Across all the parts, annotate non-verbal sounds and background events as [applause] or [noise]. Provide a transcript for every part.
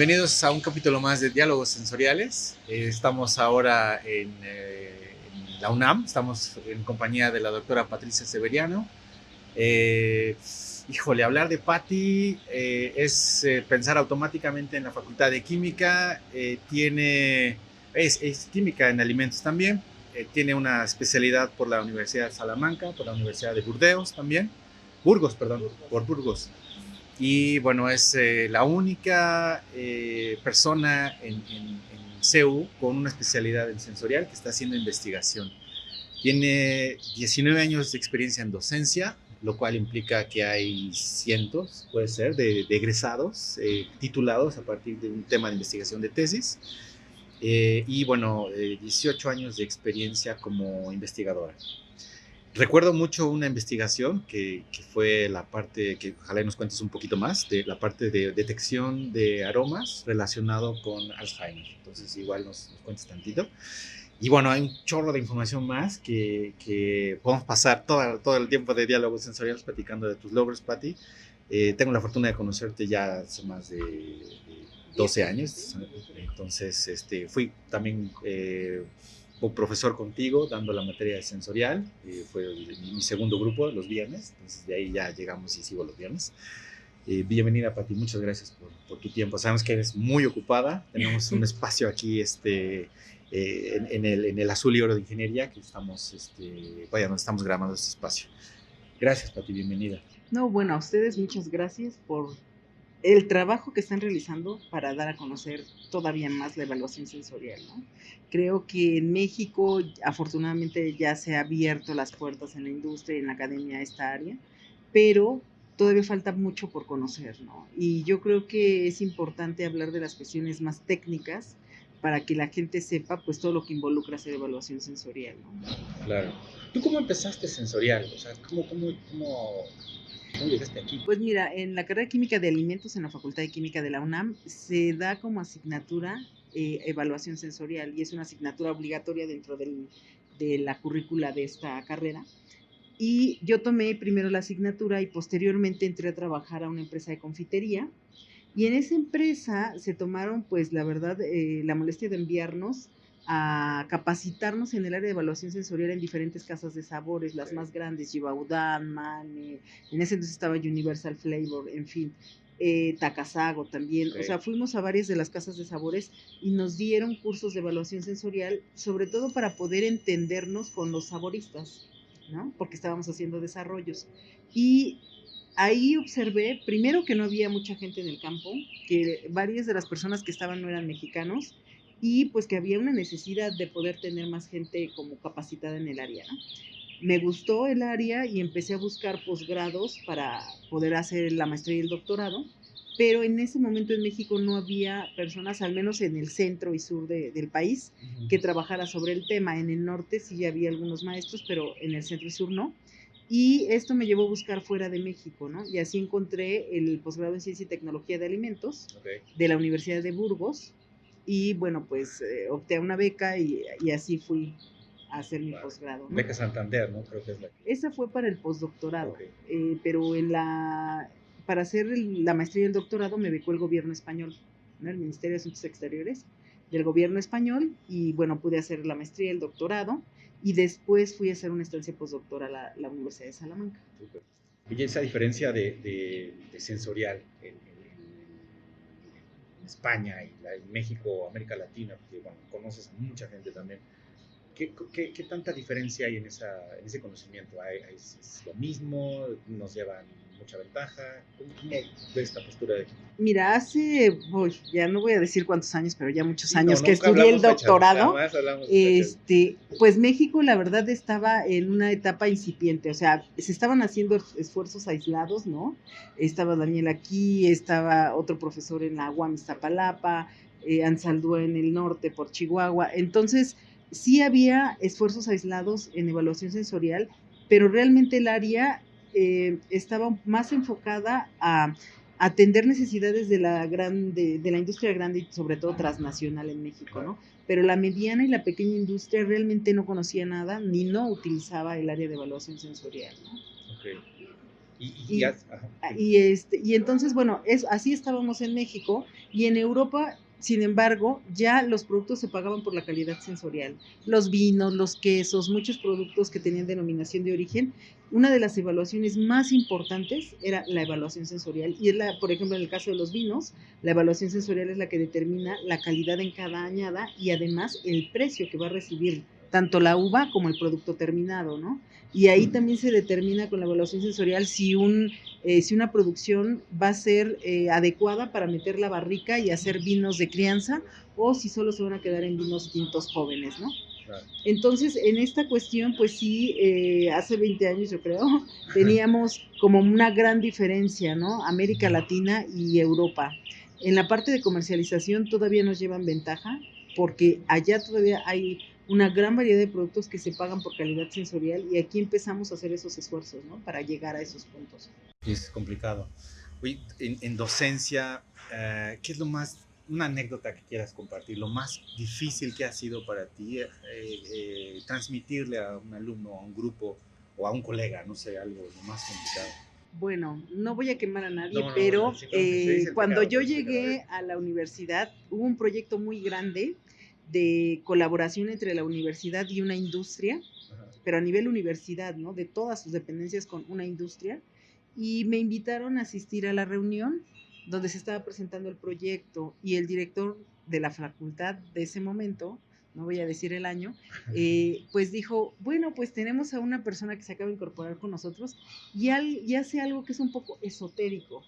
Bienvenidos a un capítulo más de Diálogos Sensoriales. Eh, estamos ahora en, eh, en, la UNAM, estamos en compañía de la doctora Patricia Severiano. Eh, híjole, hablar de Patti es pensar automáticamente en la Facultad de Química, tiene, es, es, química en alimentos también, tiene una especialidad por la Universidad de Salamanca, por la Universidad de Burdeos también, Burgos, perdón, por Burgos y bueno, es eh, la única eh, persona en, en, en, CEU con una especialidad en sensorial que está haciendo investigación. Tiene 19 años de experiencia en docencia, lo cual implica que hay cientos, puede ser, de, de egresados eh, titulados a partir de un tema de investigación de tesis. Eh, y bueno, 18 años de experiencia como investigadora. Recuerdo mucho una investigación que, que, fue la parte, que ojalá nos cuentes un poquito más, de la parte de detección de aromas relacionado con Alzheimer. Entonces igual nos, nos cuentes tantito. Y bueno, hay un chorro de información más que, que podemos pasar todo, todo el tiempo de diálogos sensoriales platicando de tus logros, Patti. Eh, tengo la fortuna de conocerte ya hace más de, de 12 años. Entonces, este, fui también... Eh, profesor contigo dando la materia de sensorial, eh, fue mi, mi, segundo grupo los viernes, entonces de ahí ya llegamos y sigo los viernes. Eh, bienvenida Pati, muchas gracias por, por, tu tiempo. Sabemos que eres muy ocupada, tenemos un [laughs] espacio aquí este, eh, en, en, el, en, el, azul y oro de ingeniería que estamos, este, vaya, nos estamos grabando este espacio. Gracias Pati, bienvenida. No, bueno, a ustedes muchas gracias por el trabajo que están realizando para dar a conocer todavía más la evaluación sensorial. ¿no? Creo que en México afortunadamente ya se han abierto las puertas en la industria y en la academia a esta área, pero todavía falta mucho por conocer. ¿no? Y yo creo que es importante hablar de las cuestiones más técnicas para que la gente sepa pues todo lo que involucra hacer evaluación sensorial. ¿no? Claro. ¿Tú cómo empezaste sensorial? O sea, ¿cómo, cómo, cómo ¿Cómo llegaste aquí? Pues mira, en la carrera Química de Alimentos en la Facultad de Química de la UNAM se da como asignatura eh, evaluación sensorial y es una asignatura obligatoria dentro del, de la currícula de esta carrera. Y yo tomé primero la asignatura y posteriormente entré a trabajar a una empresa de confitería. Y en esa empresa se tomaron, pues la verdad, eh, la molestia de enviarnos a capacitarnos en el área de evaluación sensorial en diferentes casas de sabores, las más grandes, Givaudan, Mane, en ese entonces estaba Universal Flavor, en fin, eh, Takasago también, okay. o sea, fuimos a varias de las casas de sabores y nos dieron cursos de evaluación sensorial, sobre todo para poder entendernos con los saboristas, ¿no? Porque estábamos haciendo desarrollos. Y ahí observé, primero que no había mucha gente en el campo, que varias de las personas que estaban no eran mexicanos, y pues que había una necesidad de poder tener más gente como capacitada en el área. ¿no? Me gustó el área y empecé a buscar posgrados para poder hacer la maestría y el doctorado, pero en ese momento en México no había personas, al menos en el centro y sur de, del país, uh -huh. que trabajara sobre el tema. En el norte sí había algunos maestros, pero en el centro y sur no. Y esto me llevó a buscar fuera de México, ¿no? Y así encontré el posgrado en Ciencia y Tecnología de Alimentos okay. de la Universidad de Burgos, y bueno, pues eh, opté a una beca y, y, así fui a hacer mi posgrado. ¿no? Beca Santander, ¿no? Creo que es la que... Esa fue para el postdoctorado, okay. eh, pero en la, para hacer el, la maestría y el doctorado me becó el gobierno español, ¿no? el Ministerio de Asuntos Exteriores del gobierno español y bueno, pude hacer la maestría y el doctorado y después fui a hacer una estancia postdoctoral a la, la Universidad de Salamanca. Super. Y esa diferencia de, de, de sensorial en, España y la, en México, América Latina, porque bueno, conoces a mucha gente también. ¿Qué, qué, qué tanta diferencia hay en, esa, en ese conocimiento? ¿Hay, ¿Es, ¿Es, lo mismo? ¿Nos llevan mucha ventaja? ¿Cómo, cómo ves esta postura de aquí? Mira, hace, uy, ya no voy a decir cuántos años, pero ya muchos años no, que estudié el doctorado. este, pues México, la verdad, estaba en una etapa incipiente, o sea, se estaban haciendo esfuerzos aislados, ¿no? Estaba Daniel aquí, estaba otro profesor en la UAM Iztapalapa, eh, Ansaldúa en el norte por Chihuahua. Entonces, sí había esfuerzos aislados en evaluación sensorial, pero realmente el área eh, estaba más enfocada a atender necesidades de la grande, de la industria grande y sobre todo transnacional en México, ¿no? Pero la mediana y la pequeña industria realmente no conocía nada ni no utilizaba el área de evaluación sensorial, ¿no? Okay. Y, y, este, y entonces, bueno, es, así estábamos en México y en Europa sin embargo, ya los productos se pagaban por la calidad sensorial. Los vinos, los quesos, muchos productos que tenían denominación de origen. Una de las evaluaciones más importantes era la evaluación sensorial. Y es la, por ejemplo, en el caso de los vinos, la evaluación sensorial es la que determina la calidad en cada añada y además el precio que va a recibir tanto la uva como el producto terminado, ¿no? Y ahí también se determina con la evaluación sensorial si, un, eh, si una producción va a ser eh, adecuada para meter la barrica y hacer vinos de crianza o si solo se van a quedar en vinos tintos jóvenes, ¿no? Entonces, en esta cuestión, pues sí, eh, hace 20 años yo creo, teníamos como una gran diferencia, ¿no? América Latina y Europa. En la parte de comercialización todavía nos llevan ventaja porque allá todavía hay una gran variedad de productos que se pagan por calidad sensorial y aquí empezamos a hacer esos esfuerzos, ¿no? Para llegar a esos puntos. Es complicado. Oye, en, docencia, eh, ¿qué es lo más, una anécdota que quieras compartir, lo más difícil que ha sido para ti eh, eh, transmitirle a un alumno, a un grupo o a un colega, no sé, algo lo más complicado? Bueno, no voy a quemar a nadie, pero cuando yo llegué a la universidad hubo un proyecto muy grande de colaboración entre la universidad y una industria, pero a nivel universidad, ¿no? De todas sus dependencias con una industria. Y me invitaron a asistir a la reunión donde se estaba presentando el proyecto y el director de la facultad de ese momento, no voy a decir el año, eh, pues dijo, bueno, pues tenemos a una persona que se acaba de incorporar con nosotros y, y hace algo que es un poco esotérico,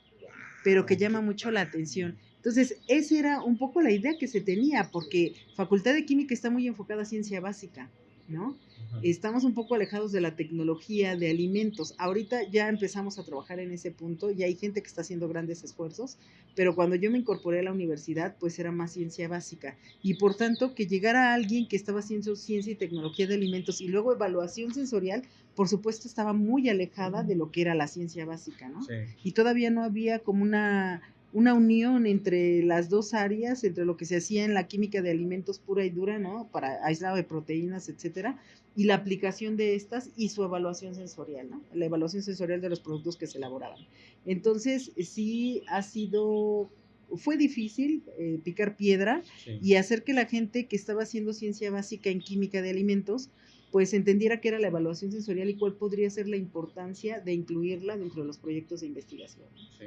pero que llama mucho la atención. Entonces, esa era un poco la idea que se tenía, porque Facultad de Química está muy enfocada a ciencia básica, ¿no? Estamos un poco alejados de la tecnología de alimentos. Ahorita ya empezamos a trabajar en ese punto y hay gente que está haciendo grandes esfuerzos, pero cuando yo me incorporé a la universidad, pues era más ciencia básica. Y por tanto, que llegara alguien que estaba haciendo ciencia y tecnología de alimentos y luego evaluación sensorial, por supuesto estaba muy alejada de lo que era la ciencia básica, ¿no? Y todavía no había como una una unión entre las dos áreas, entre lo que se hacía en la química de alimentos pura y dura, ¿no? Para aislado de proteínas, etcétera, y la aplicación de estas y su evaluación sensorial, ¿no? La evaluación sensorial de los productos que se elaboraban. Entonces, sí ha sido, fue difícil eh, picar piedra y hacer que la gente que estaba haciendo ciencia básica en química de alimentos, pues entendiera qué era la evaluación sensorial y cuál podría ser la importancia de incluirla dentro de los proyectos de investigación. Sí.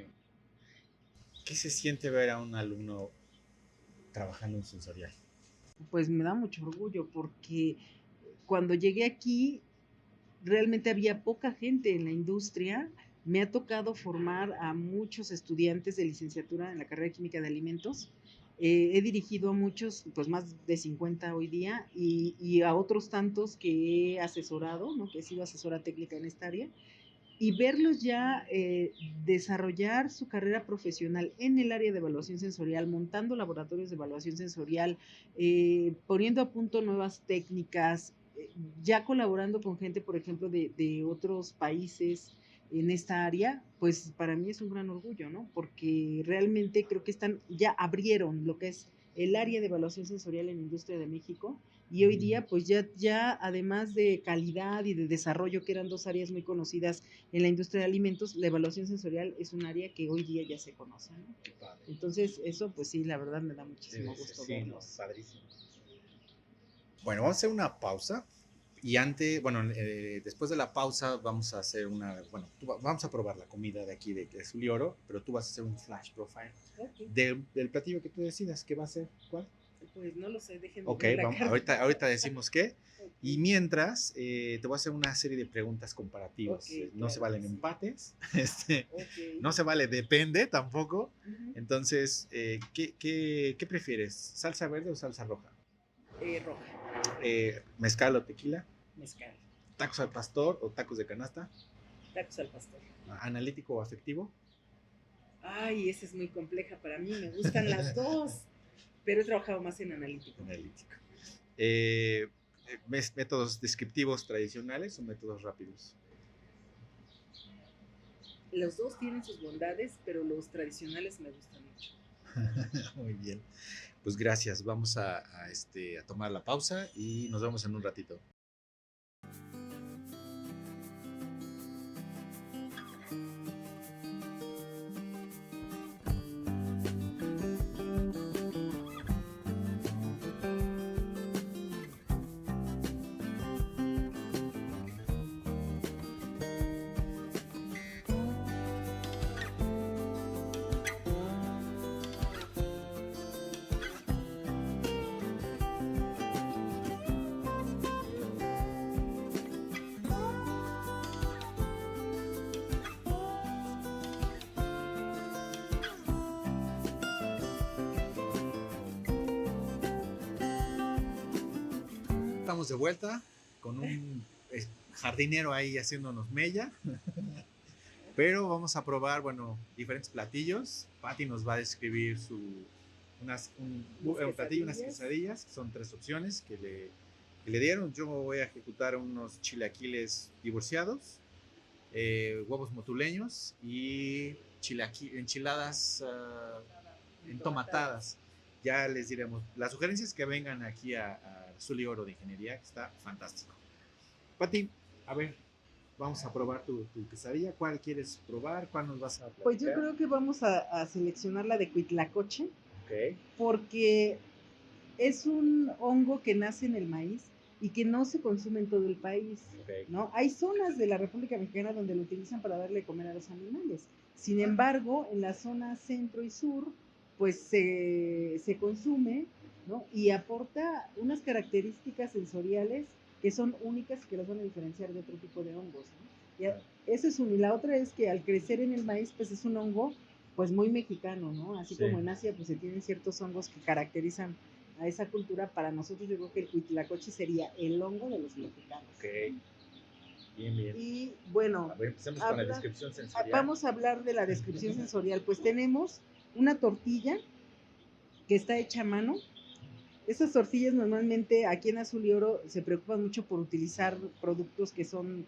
¿Qué se siente ver a un alumno trabajando en sensorial? Pues me da mucho orgullo porque cuando llegué aquí realmente había poca gente en la industria. Me ha tocado formar a muchos estudiantes de licenciatura en la carrera de química de alimentos. Eh, he dirigido a muchos, pues más de 50 hoy día, y, y, a otros tantos que he asesorado, ¿no? que he sido asesora técnica en esta área y verlos ya eh, desarrollar su carrera profesional en el área de evaluación sensorial, montando laboratorios de evaluación sensorial, eh, poniendo a punto nuevas técnicas, eh, ya colaborando con gente, por ejemplo, de, de, otros países en esta área, pues para mí es un gran orgullo, ¿no? Porque realmente creo que están, ya abrieron lo que es el área de evaluación sensorial en la industria de México y hoy día, pues ya, ya además de calidad y de desarrollo, que eran dos áreas muy conocidas en la industria de alimentos, la evaluación sensorial es un área que hoy día ya se conoce. Entonces, eso, pues sí, la verdad me da muchísimo gusto Bueno, vamos a hacer una pausa. Y antes, bueno, eh, después de la pausa vamos a hacer una, bueno, vamos a probar la comida de aquí de, de Zulioro, pero tú vas a hacer un flash profile del platillo que tú decidas, ¿qué va a ser? ¿Cuál? Pues no lo sé, déjenme Ok, vamos, ahorita, ahorita decimos qué. [laughs] Y mientras, eh, te voy a hacer una serie de preguntas comparativas. no se valen empates, [laughs] este, no se vale depende tampoco. Entonces, eh, ¿qué, qué, qué, prefieres? ¿Salsa verde o salsa roja? Eh, roja. ¿Mezcal o tequila? Mezcal. ¿Tacos al pastor o tacos de canasta? Tacos al pastor. ¿Analítico o afectivo? Ay, esa es muy compleja para mí, me gustan las [laughs] dos pero he trabajado más en analítico. Analítico. Eh, ¿Métodos descriptivos tradicionales o métodos rápidos? Los dos tienen sus bondades, pero los tradicionales me gustan mucho. [laughs] Muy bien. Pues gracias. Vamos a, este, a tomar la pausa y nos vemos en un ratito. De vuelta con un jardinero ahí haciéndonos mella. Pero vamos a probar, bueno, diferentes platillos. Patty nos va a describir su, unas, un, un platillo, unas quesadillas. Son tres opciones que le, que le dieron. Yo voy a ejecutar unos chilaquiles divorciados, eh, huevos motuleños y enchiladas uh, entomatadas. Ya les diremos. Las sugerencias que vengan aquí a, a Zuli Oro de Ingeniería, que está fantástico. Pati, a ver, vamos a probar tu, tu, quesadilla. ¿Cuál quieres probar? ¿Cuál nos vas a platicar? Pues yo creo que vamos a, a seleccionar la de cuitlacoche. Ok. Porque es un hongo que nace en el maíz y que no se consume en todo el país, Okay. ¿no? Hay zonas de la República Mexicana donde lo utilizan para darle de comer a los animales. Sin embargo, en la zona centro y sur, pues se, se consume, ¿no? Y aporta unas características sensoriales que son únicas y que los van a diferenciar de otro tipo de hongos, ¿no? Y eso es una. Y la otra es que al crecer en el maíz, pues es un hongo, pues muy mexicano, ¿no? Así Sí. como en Asia, pues se tienen ciertos hongos que caracterizan a esa cultura, para nosotros yo creo que el huitlacoche sería el hongo de los mexicanos. Ok. Bien, bien. Y bueno, A ver, empecemos con la habla- descripción ah, sensorial. vamos a hablar de la descripción sensorial. Pues tenemos una tortilla que está hecha a mano. Estas tortillas normalmente aquí en Azul y Oro se preocupan mucho por utilizar productos que son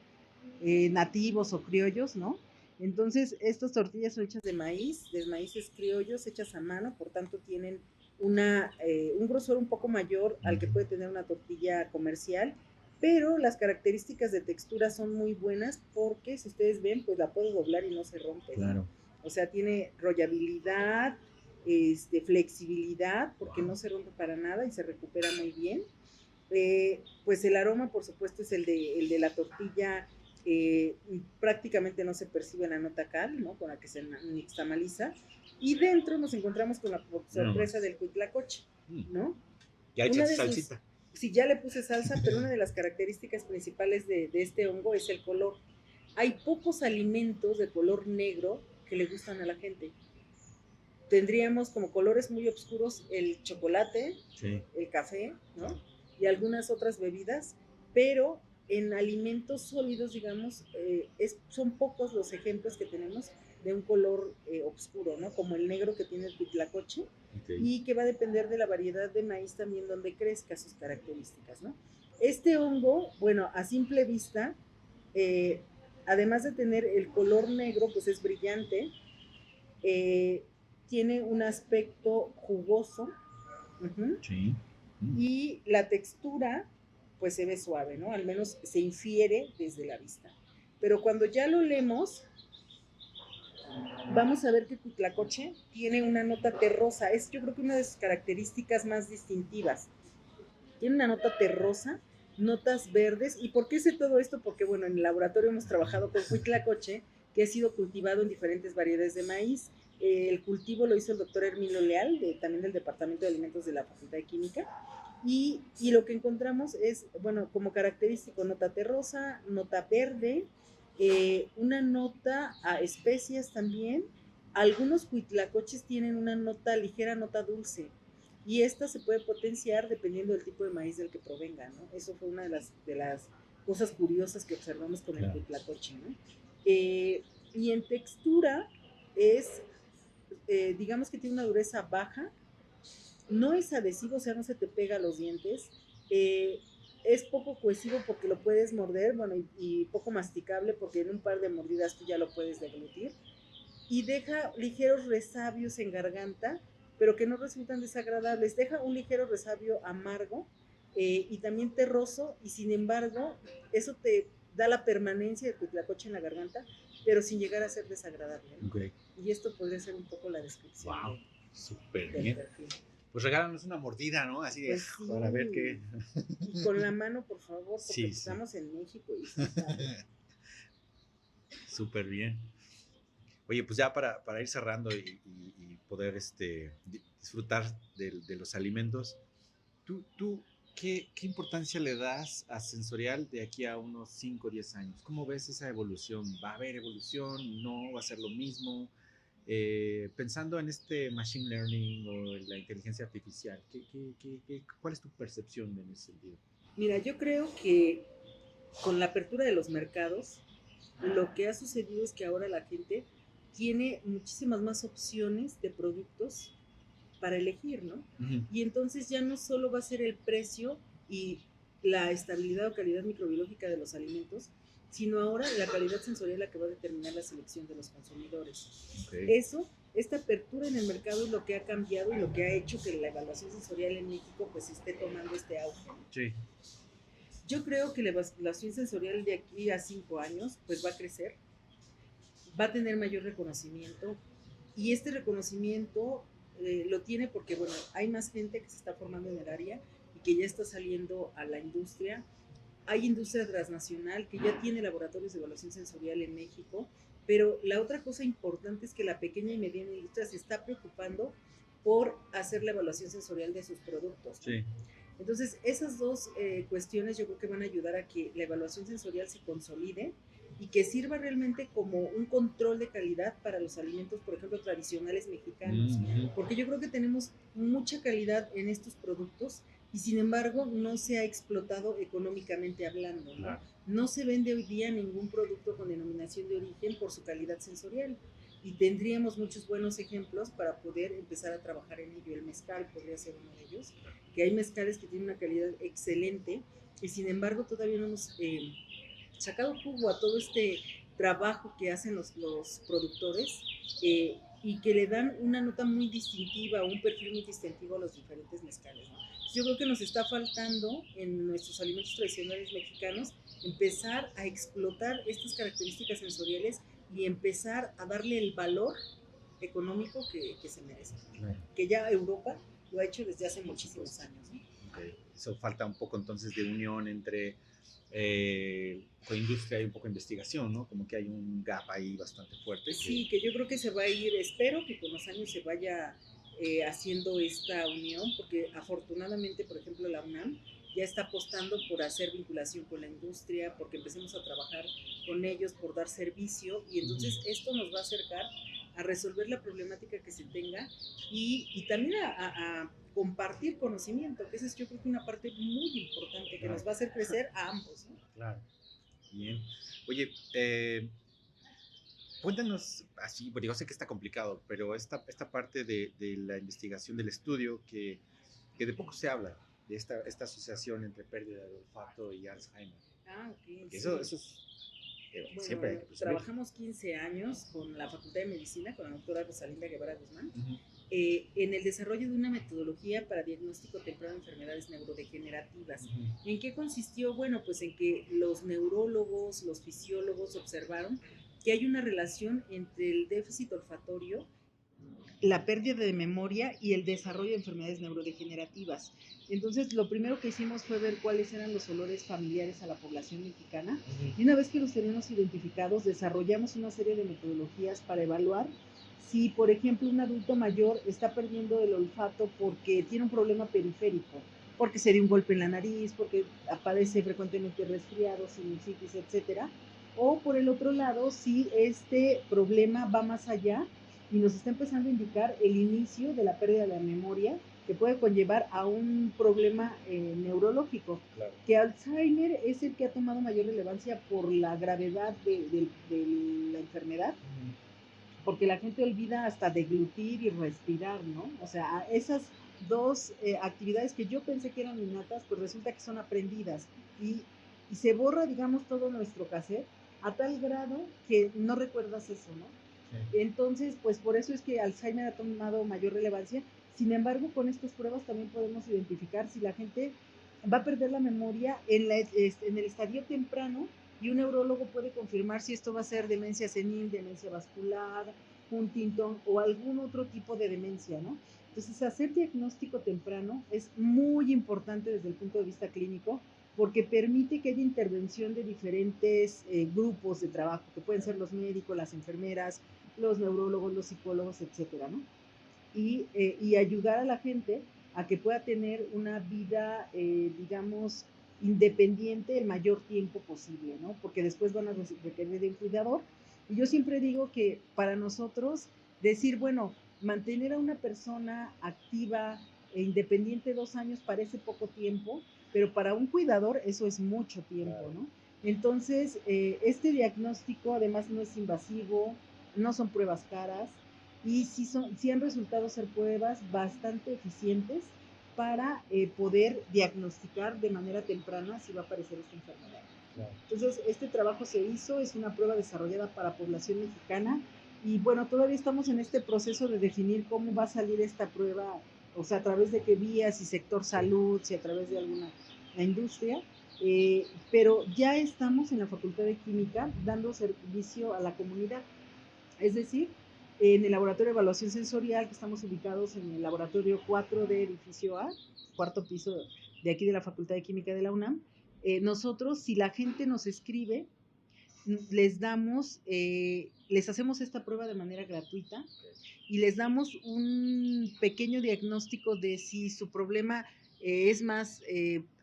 eh, nativos o criollos, ¿no? Entonces, estas tortillas son hechas de maíz, de maíces criollos, hechas a mano, por tanto tienen una, eh, un grosor un poco mayor al que puede tener una tortilla comercial, pero las características de textura son muy buenas porque si ustedes ven, pues la puedo doblar y no se rompe. ¿no? Claro. O sea, tiene rollabilidad, este, flexibilidad, porque no se rompe para nada y se recupera muy bien. Eh, pues el aroma, por supuesto, es el de, el de la tortilla. eh, prácticamente no se percibe la nota cal, ¿no? Con la que se nixtamaliza. Y dentro nos encontramos con la sorpresa del cuitlacoche, Mm. ¿no? Ya de sus- salsita. Sí, ya le puse salsa, pero una de las características principales de, de este hongo es el color. Hay pocos alimentos de color negro que le gustan a la gente. Tendríamos como colores muy oscuros el chocolate, Sí. el café, ¿no? Y algunas otras bebidas, pero en alimentos sólidos, digamos, eh, es, son pocos los ejemplos que tenemos de un color eh, oscuro, ¿no? Como el negro que tiene el pitlacoche y que va a depender de la variedad de maíz también donde crezca sus características, ¿no? Este hongo, bueno, a simple vista, eh, además de tener el color negro, pues es brillante, eh, tiene un aspecto jugoso Sí. Mm. y la textura, pues se ve suave, ¿no? Al menos se infiere desde la vista. Pero cuando ya lo leemos, vamos a ver que Cuitlacoche tiene una nota terrosa. Es yo creo que una de sus características más distintivas. Tiene una nota terrosa, notas verdes. ¿Y por qué sé todo esto? Porque, bueno, en el laboratorio hemos trabajado con Cuitlacoche, que ha sido cultivado en diferentes variedades de maíz. Eh, el cultivo lo hizo el doctor Hermilo Leal, de- también del Departamento de Alimentos de la Facultad de Química. Y, y lo que encontramos es, bueno, como característico, nota terrosa, nota verde, eh, una nota a especias también. Algunos cuitlacoches tienen una nota, ligera nota dulce. Y esta se puede potenciar dependiendo del tipo de maíz del que provenga, ¿no? Eso fue una de las, de las cosas curiosas que observamos con el cuitlacoche, ¿no? Eh, y en textura es, eh, digamos que tiene una dureza baja, no es adhesivo, o sea, no se te pega a los dientes, eh, es poco cohesivo porque lo puedes morder, bueno, y, poco masticable porque en un par de mordidas tú ya lo puedes deglutir, y deja ligeros resabios en garganta, pero que no resultan desagradables, deja un ligero resabio amargo eh, y también terroso, y sin embargo, eso te da la permanencia de tu tlacoche en la garganta, pero sin llegar a ser desagradable. ¿no? Y esto podría ser un poco la descripción Wow. de- Súper del bien. perfil. Pues regálanos una mordida, ¿no? Así de, Pues sí. para ver qué. Y con la mano, por favor, porque Sí, sí. estamos en México y sí [laughs] Súper bien. Oye, pues ya para, para ir cerrando y, y- y poder este, di- disfrutar del- de, los alimentos, ¿tú, tú qué, qué importancia le das a sensorial de aquí a unos 5 o 10 años? ¿Cómo ves esa evolución? ¿Va a haber evolución? ¿No? ¿Va a ser lo mismo? Eh, pensando en este machine learning o en la inteligencia artificial, ¿qué, qué, qué- qué- cuál es tu percepción en ese sentido? Mira, yo creo que con la apertura de los mercados, lo que ha sucedido es que ahora la gente tiene muchísimas más opciones de productos para elegir, ¿no? Y entonces ya no solo va a ser el precio y la estabilidad o calidad microbiológica de los alimentos, sino ahora la calidad sensorial la que va a determinar la selección de los consumidores. Eso, esta apertura en el mercado es lo que ha cambiado y lo que ha hecho que la evaluación sensorial en México pues esté tomando este auge. Sí. Yo creo que la evaluación sensorial de aquí a cinco años pues va a crecer, va a tener mayor reconocimiento y este reconocimiento eh, lo tiene porque bueno, hay más gente que se está formando en el área y que ya está saliendo a la industria hay industria transnacional que ya tiene laboratorios de evaluación sensorial en México, pero la otra cosa importante es que la pequeña y mediana industria se está preocupando por hacer la evaluación sensorial de sus productos. Sí. Entonces, esas dos eh, cuestiones yo creo que van a ayudar a que la evaluación sensorial se consolide y que sirva realmente como un control de calidad para los alimentos, por ejemplo, tradicionales mexicanos. Porque yo creo que tenemos mucha calidad en estos productos y sin embargo no se ha explotado económicamente hablando. ¿no? se vende hoy día ningún producto con denominación de origen por su calidad sensorial y tendríamos muchos buenos ejemplos para poder empezar a trabajar en ello. El mezcal podría ser uno de ellos, que hay mezcales que tienen una calidad excelente y sin embargo todavía no hemos eh, sacado jugo a todo este trabajo que hacen los, los productores eh, y que le dan una nota muy distintiva, un perfil muy distintivo a los diferentes mezcales. ¿no? yo creo que nos está faltando en nuestros alimentos tradicionales mexicanos empezar a explotar estas características sensoriales y empezar a darle el valor económico que, se merece. Que ya Europa lo ha hecho desde hace muchísimos años. Eso falta un poco entonces de unión entre eh, industria y un poco de investigación, ¿no? Como que hay un gap ahí bastante fuerte. Sí, que yo creo que se va a ir, espero que con los años se vaya eh, haciendo esta unión, porque afortunadamente, por ejemplo, la UNAM ya está apostando por hacer vinculación con la industria, porque empecemos a trabajar con ellos, por dar servicio, y entonces esto nos va a acercar a resolver la problemática que se tenga y, y también a, a, compartir conocimiento, que esa es yo creo que una parte muy importante nos va a hacer crecer a ambos. Claro. Bien. Oye, eh, Cuéntanos así, porque yo sé que está complicado, pero esta, esta parte de, de la investigación del estudio que, que, de poco se habla, de esta, esta asociación entre pérdida de olfato y Alzheimer. Ah, ok. Eso, eso es, eh, siempre hay que Trabajamos 15 años con la Facultad de Medicina, con la doctora Rosalinda Guevara Guzmán, eh, en el desarrollo de una metodología para diagnóstico temprano de enfermedades neurodegenerativas. ¿En qué consistió? Bueno, pues en que los neurólogos, los fisiólogos observaron que hay una relación entre el déficit olfatorio, la pérdida de memoria y el desarrollo de enfermedades neurodegenerativas. Entonces, lo primero que hicimos fue ver cuáles eran los olores familiares a la población mexicana. Y una vez que los tenemos identificados, desarrollamos una serie de metodologías para evaluar si, por ejemplo, un adulto mayor está perdiendo el olfato porque tiene un problema periférico, porque se dio un golpe en la nariz, porque aparece frecuentemente resfriado, sinusitis, etcétera o por el otro lado, si este problema va más allá y nos está empezando a indicar el inicio de la pérdida de la memoria que puede conllevar a un problema eh, neurológico. Que Alzheimer es el que ha tomado mayor relevancia por la gravedad de, la enfermedad, porque la gente olvida hasta deglutir y respirar, ¿no? O sea, esas dos eh, actividades que yo pensé que eran innatas, pues resulta que son aprendidas y, y se borra, digamos, todo nuestro cassette a tal grado que no recuerdas eso, ¿no? Entonces, pues por eso es que Alzheimer ha tomado mayor relevancia. Sin embargo, con estas pruebas también podemos identificar si la gente va a perder la memoria en, este, en el estadio temprano y un neurólogo puede confirmar si esto va a ser demencia senil, demencia vascular, Huntington o algún otro tipo de demencia, ¿no? Entonces, hacer diagnóstico temprano es muy importante desde el punto de vista clínico porque permite que haya intervención de diferentes eh, grupos de trabajo, que pueden ser los médicos, las enfermeras, los neurólogos, los psicólogos, etcétera, ¿no? Y, eh, y ayudar a la gente a que pueda tener una vida, eh, digamos, independiente el mayor tiempo posible, ¿no? Porque después van a requerir de un cuidador. Y yo siempre digo que para nosotros decir, bueno, mantener a una persona activa e independiente dos años parece poco tiempo, pero para un cuidador eso es mucho tiempo, ¿no? Entonces, eh, este diagnóstico además no es invasivo, no son pruebas caras y sí, son, sí han resultado ser pruebas bastante eficientes para eh, poder diagnosticar de manera temprana si va a aparecer esta enfermedad. Entonces, este trabajo se hizo, es una prueba desarrollada para población mexicana y bueno, todavía estamos en este proceso de definir cómo va a salir esta prueba, o sea, a través de qué vías, si sector salud, si a través de alguna la industria, eh, pero ya estamos en la Facultad de Química dando servicio a la comunidad. Es decir, en el laboratorio de evaluación sensorial, que estamos ubicados en el laboratorio 4 de edificio A, cuarto piso de aquí de la Facultad de Química de la UNAM, eh, nosotros, si la gente nos escribe, les damos, eh, les hacemos esta prueba de manera gratuita y les damos un pequeño diagnóstico de si su problema es más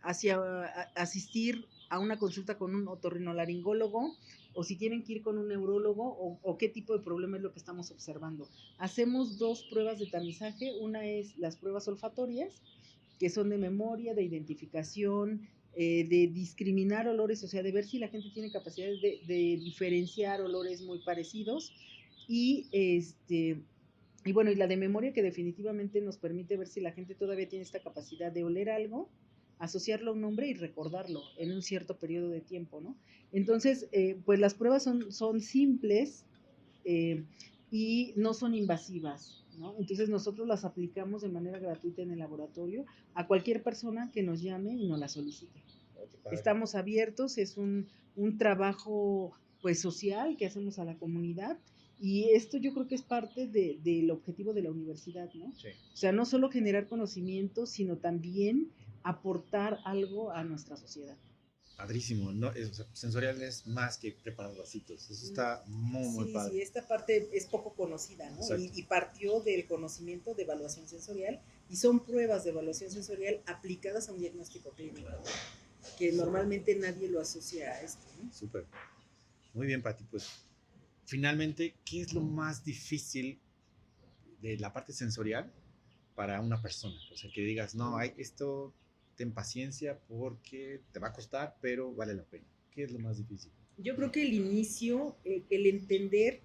hacia asistir a una consulta con un otorrinolaringólogo o si tienen que ir con un neurólogo o, qué tipo de problema es lo que estamos observando. Hacemos dos pruebas de tamizaje. Una es las pruebas olfatorias, que son de memoria, de identificación, eh, de discriminar olores, o sea, de ver si la gente tiene capacidad de, de diferenciar olores muy parecidos. Y este y bueno, y la de memoria que definitivamente nos permite ver si la gente todavía tiene esta capacidad de oler algo, asociarlo a un nombre y recordarlo en un cierto periodo de tiempo, ¿no? Entonces, eh, pues las pruebas son, son simples eh, y no son invasivas, ¿no? Entonces nosotros las aplicamos de manera gratuita en el laboratorio a cualquier persona que nos llame y nos la solicite. Estamos abiertos, es un, un trabajo pues social que hacemos a la comunidad y esto yo creo que es parte de, del objetivo de la universidad, ¿no? Sí. O sea, no solo generar conocimiento, sino también aportar algo a nuestra sociedad. Padrísimo, ¿no? Es, sensorial es más que preparar vasitos, eso está muy, muy padre. Sí, esta parte es poco conocida, ¿no? Y, y, partió del conocimiento de evaluación sensorial y son pruebas de evaluación sensorial aplicadas a un diagnóstico clínico, que normalmente nadie lo asocia a esto, ¿no? Súper. Muy bien, Pati, pues finalmente, ¿qué es lo más difícil de la parte sensorial para una persona? O sea, que digas, no, hay esto, ten paciencia porque te va a costar, pero vale la pena. ¿Qué es lo más difícil? Yo creo que el inicio, el, entender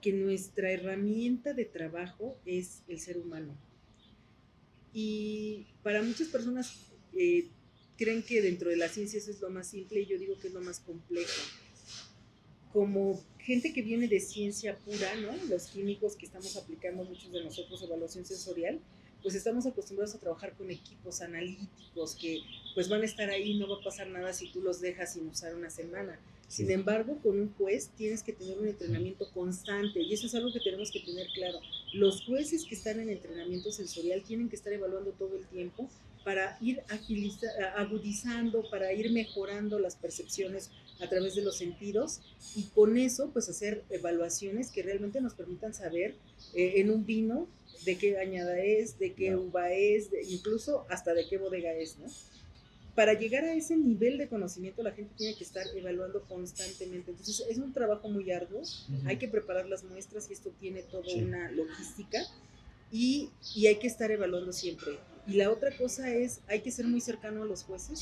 que nuestra herramienta de trabajo es el ser humano. Y para muchas personas eh, creen que dentro de la ciencia eso es lo más simple y yo digo que es lo más complejo como gente que viene de ciencia pura, ¿no? Los químicos que estamos aplicando muchos de nosotros evaluación sensorial, pues estamos acostumbrados a trabajar con equipos analíticos que pues van a estar ahí, no va a pasar nada si tú los dejas sin usar una semana. Sin embargo, con un juez tienes que tener un entrenamiento constante y eso es algo que tenemos que tener claro. Los jueces que están en entrenamiento sensorial tienen que estar evaluando todo el tiempo para ir agudizando, para ir mejorando las percepciones a través de los sentidos y con eso pues hacer evaluaciones que realmente nos permitan saber eh, en un vino de qué añada es, de qué uva es, incluso hasta de qué bodega es, ¿no? Para llegar a ese nivel de conocimiento la gente tiene que estar evaluando constantemente. Entonces es un trabajo muy arduo, hay que preparar las muestras y esto tiene toda una logística y, y hay que estar evaluando siempre. Y la otra cosa es, hay que ser muy cercano a los jueces,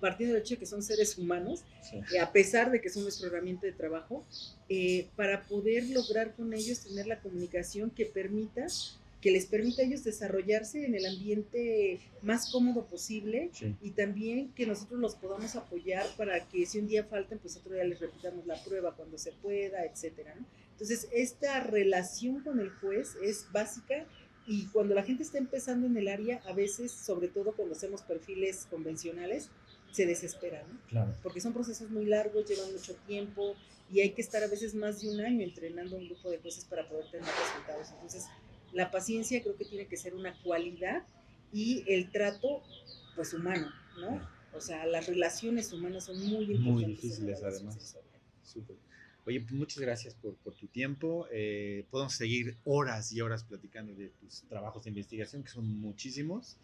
partiendo del hecho de que son seres humanos, eh, a pesar de que son nuestro herramienta de trabajo, eh, para poder lograr con ellos tener la comunicación que permita que les permita a ellos desarrollarse en el ambiente más cómodo posible y también que nosotros los podamos apoyar para que si un día falten, pues otro día les repitamos la prueba cuando se pueda, etcétera. Entonces, esta relación con el juez es básica y cuando la gente está empezando en el área, a veces, sobre todo cuando hacemos perfiles convencionales, se desesperan, ¿no? Claro. Porque son procesos muy largos, llevan mucho tiempo y hay que estar a veces más de un año entrenando un grupo de jueces para poder tener resultados. Entonces, la paciencia creo que tiene que ser una cualidad y el trato, pues, humano, ¿no? O sea, las relaciones humanas son muy importantes. Muy difíciles, además. Súper. Oye, pues muchas gracias por, por tu tiempo. Eh, podemos seguir horas y horas platicando de tus trabajos de investigación, que son muchísimos.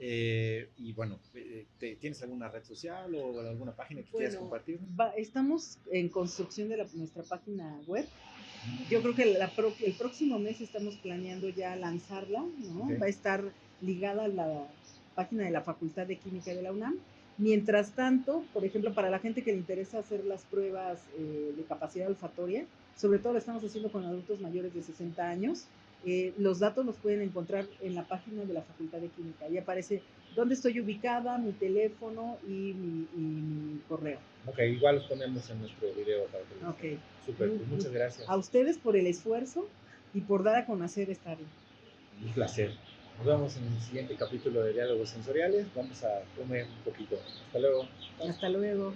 Eh, y bueno, eh, ¿tienes alguna red social o alguna página que quieras compartir? estamos en construcción de la, nuestra página web. Yo creo que la el próximo mes estamos planeando ya lanzarla, ¿no? Va a estar ligada a la, página de la Facultad de Química de la UNAM. Mientras tanto, por ejemplo, para la gente que le interesa hacer las pruebas eh, de capacidad olfatoria, sobre todo lo estamos haciendo con adultos mayores de 60 años, eh, los datos los pueden encontrar en la página de la Facultad de Química. Ahí aparece dónde estoy ubicada, mi teléfono y mi, correo. Ok, igual los ponemos en nuestro video para que Ok. Super, pues muchas gracias. A ustedes por el esfuerzo y por dar a conocer esta área. Un placer. Nos vemos en el siguiente capítulo de Diálogos Sensoriales. Vamos a comer un poquito. Hasta luego. Hasta luego.